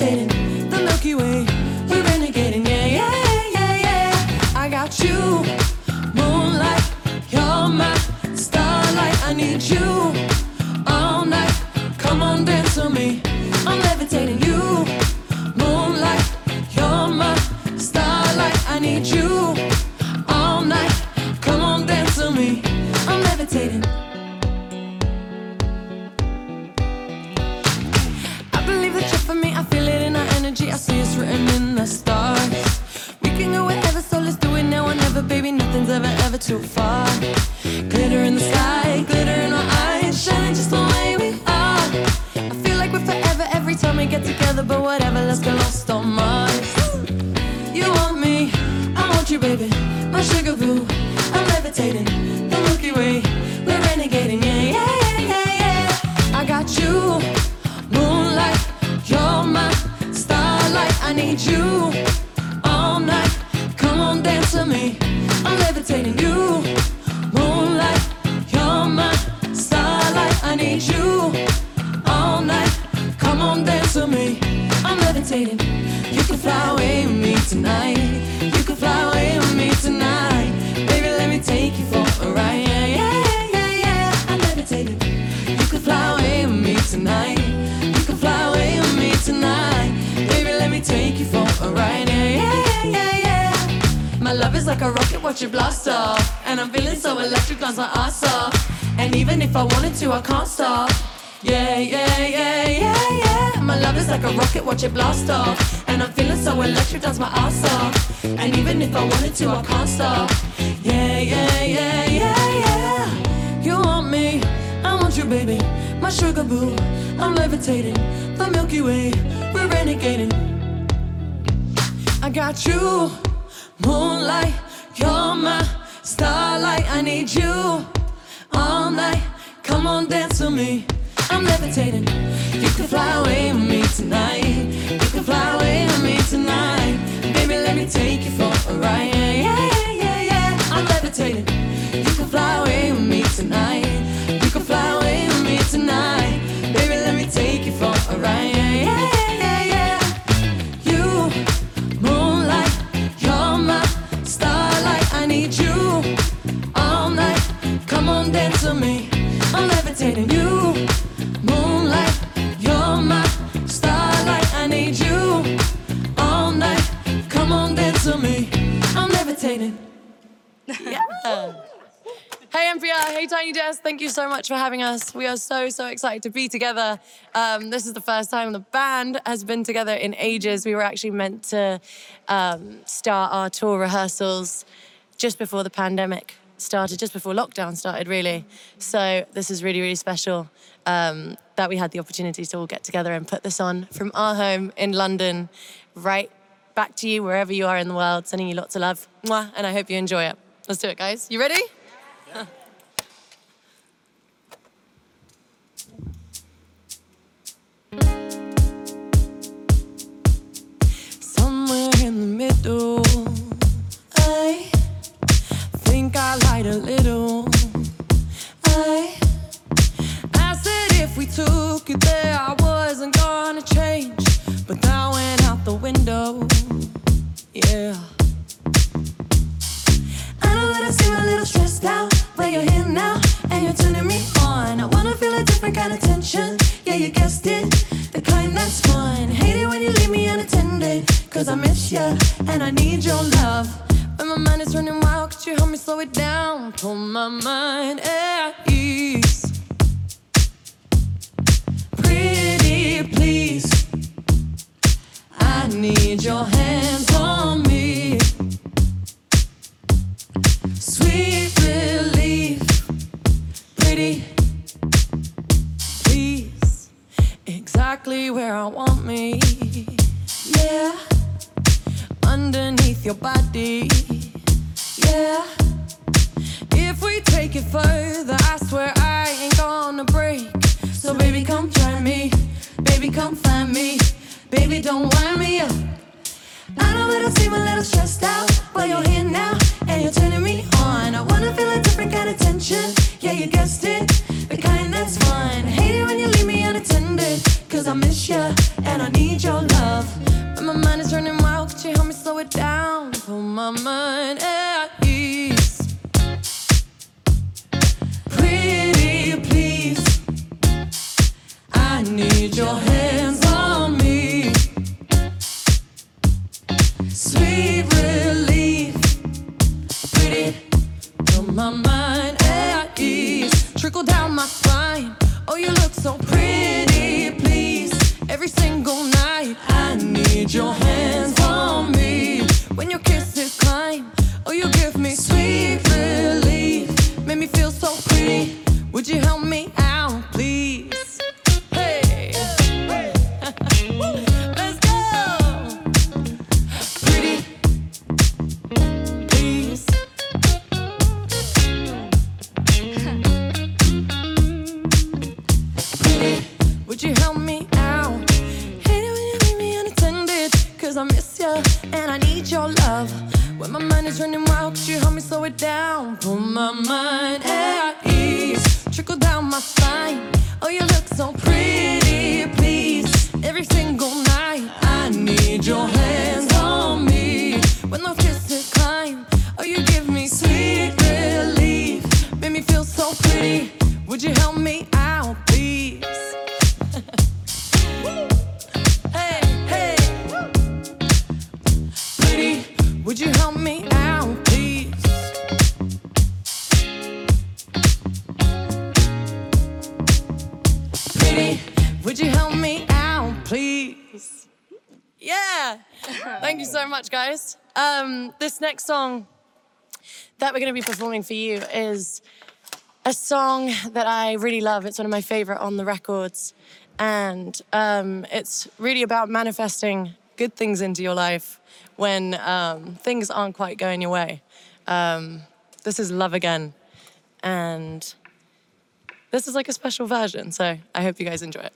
I'm you like a rocket, watch it blast off. And I'm feeling so electric, bounce my ass off. And even if I wanted to, I can't stop. Yeah, yeah, yeah, yeah, yeah. My love is like a rocket, watch it blast off. And I'm feeling so electric, dance my ass off. And even if I wanted to, I can't stop. Yeah, yeah, yeah, yeah, yeah. You want me, I want you, baby. My sugar boo, I'm levitating. The Milky Way, we're renegading. I got you, moonlight. You're my starlight. I need you all night. Come on, dance with me. I'm levitating. You can fly away with me tonight. You can fly away with me tonight. Baby, let me take you for a ride. Yeah, yeah, yeah, yeah. I'm levitating. You can fly away with me tonight. You can Hey Jess, thank you so much for having us. We are so, so excited to be together. Um, this is the first time the band has been together in ages. We were actually meant to um, start our tour rehearsals just before the pandemic started, just before lockdown started, really. So this is really, really special um, that we had the opportunity to all get together and put this on from our home in London, right back to you wherever you are in the world. Sending you lots of love. Mwah, and I hope you enjoy it. Let's do it, guys. You ready? Feel a different kind of tension. Yeah, you guessed it, the kind that's fun. Hate it when you leave me unattended, cause I miss you and I need your love. When my mind is running wild, could you help me slow it down? Pull my mind at ease. Pretty please, I need your hands on me. Sweet relief, pretty exactly where I want me. Yeah, underneath your body. Yeah, if we take it further, I swear I ain't gonna break. So, baby, come join me. Baby, come find me. Baby, don't wind me up. I know that I seem a little stressed out, but you're here now and you're turning me on. I wanna feel a different kind of tension. Yeah, you guessed it, the kind that's fun unattended, cause I miss you and I need your love. But my mind is running wild, could you help me slow it down? Put my mind at ease. Pretty please, I need your hands on me. Sweet relief, pretty, put my mind you look so pretty, please. Every single night, I need your hands would you help me out? Hate it when you leave me unattended, cause I miss you and I need your love. When my mind is running wild, could you help me slow it down? Put my mind at ease, trickle down my spine. Oh, you look so pretty, please. Every single night, I need your hands on me. When those kisses climb, oh, you give me sweet relief. Make me feel so pretty. Would you help me much, guys. Um, this next song that we're going to be performing for you is a song that I really love. It's one of my favorite on the records. And um, it's really about manifesting good things into your life when um, things aren't quite going your way. Um, this is Love Again. And this is like a special version. So I hope you guys enjoy it.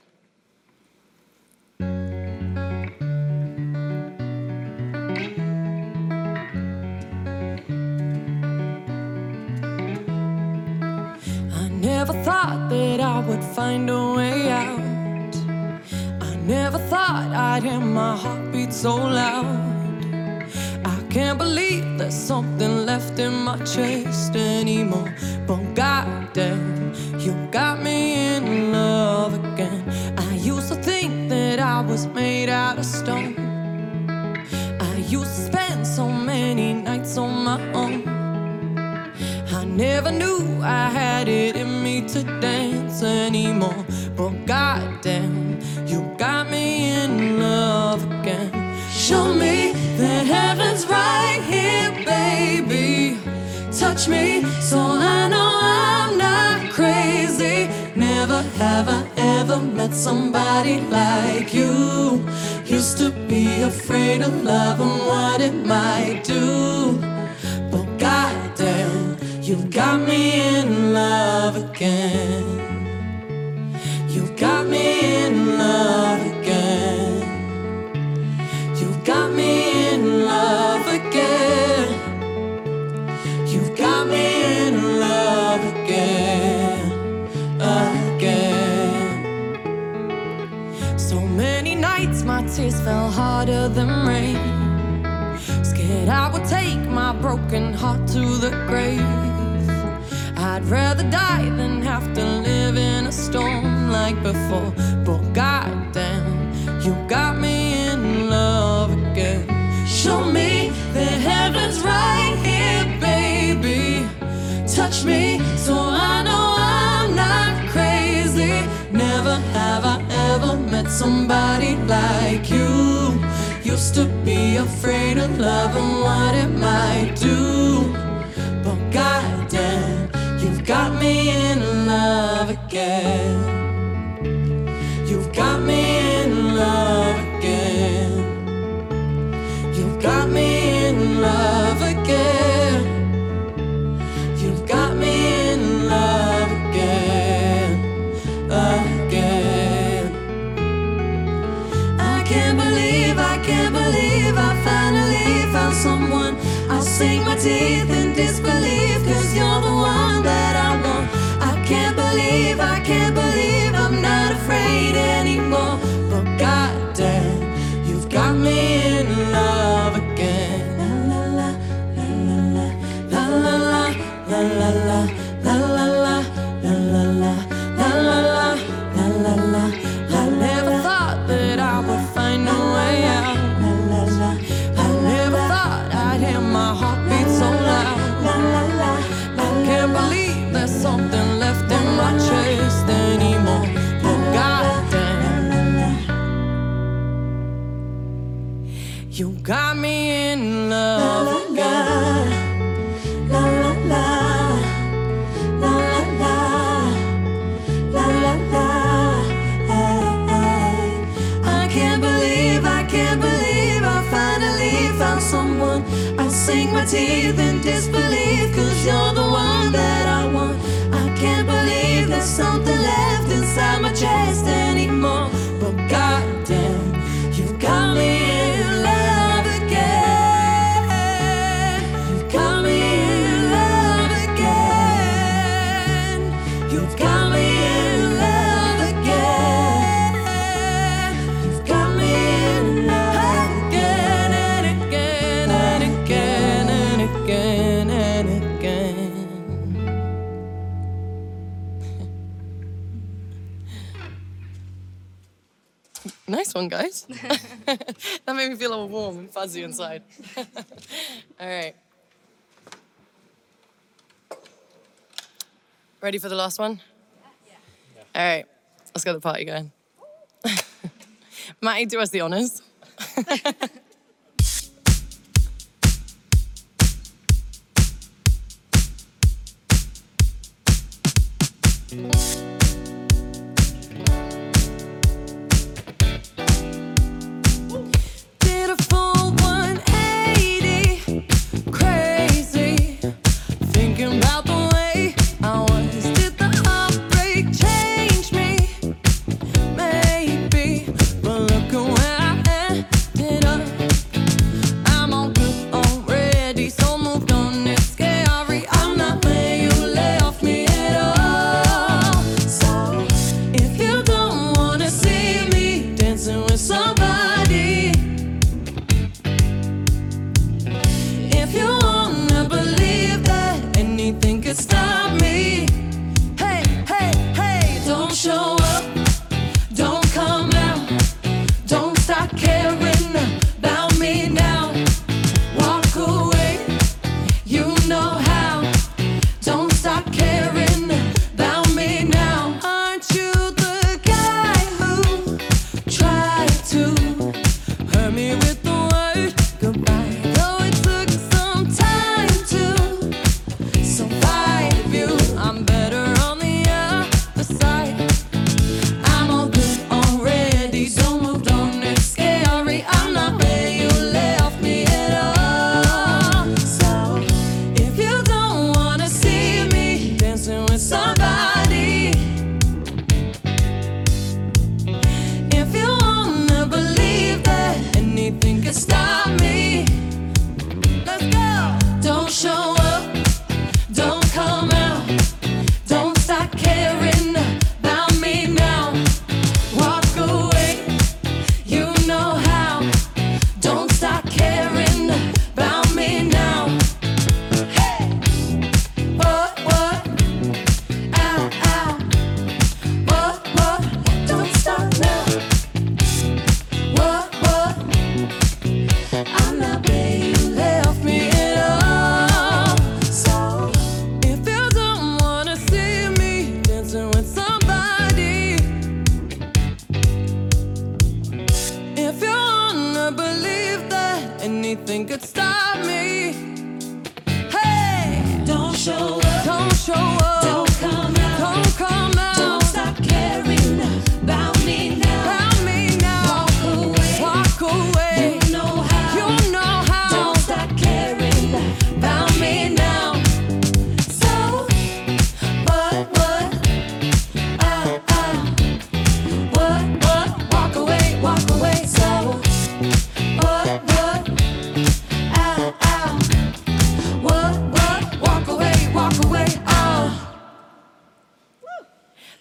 Never thought that I would find a way out. I never thought I'd hear my heartbeat so loud. I can't believe there's something left in my chest anymore. But goddamn, you got me in love again. I used to think that I was made out of stone. I used to spend so many nights on my own. I never knew I had it in me to dance anymore. But goddamn, you got me in love again. Show me that heaven's right here, baby. Touch me so I know I'm not crazy. Never have I ever met somebody like you. Used to be afraid of love and what it might do. But goddamn, you got me in love again. You've got me in love again. You've got me in love again. You've got me in love again. Again. So many nights my tears fell harder than rain. Scared I would take my broken heart to the grave. I'd rather die than have to live in a storm like before. But goddamn, you got me in love again. Show me that heaven's right here, baby. Touch me so I know I'm not crazy. Never have I ever met somebody like you. Used to be afraid of love and what it might do. But goddamn, you've got me in love again. You've got me in love again. You've got me in love again. You've got me in love again. Again. I can't believe, I can't believe I finally found someone. I'll sink my teeth can't believe, I can't believe. teeth in disbelief, cause you're the one that I want. I can't believe there's something. Nice one, guys. that made me feel a little warm and fuzzy inside. all right. Ready for the last one? Yeah. All right. Let's get the party going. Matty, do us the honors.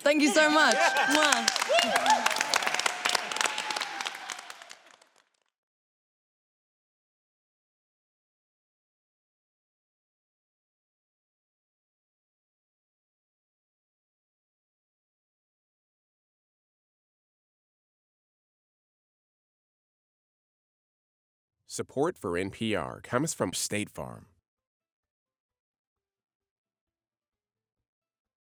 Thank you so much. Mwah. Support for NPR comes from State Farm.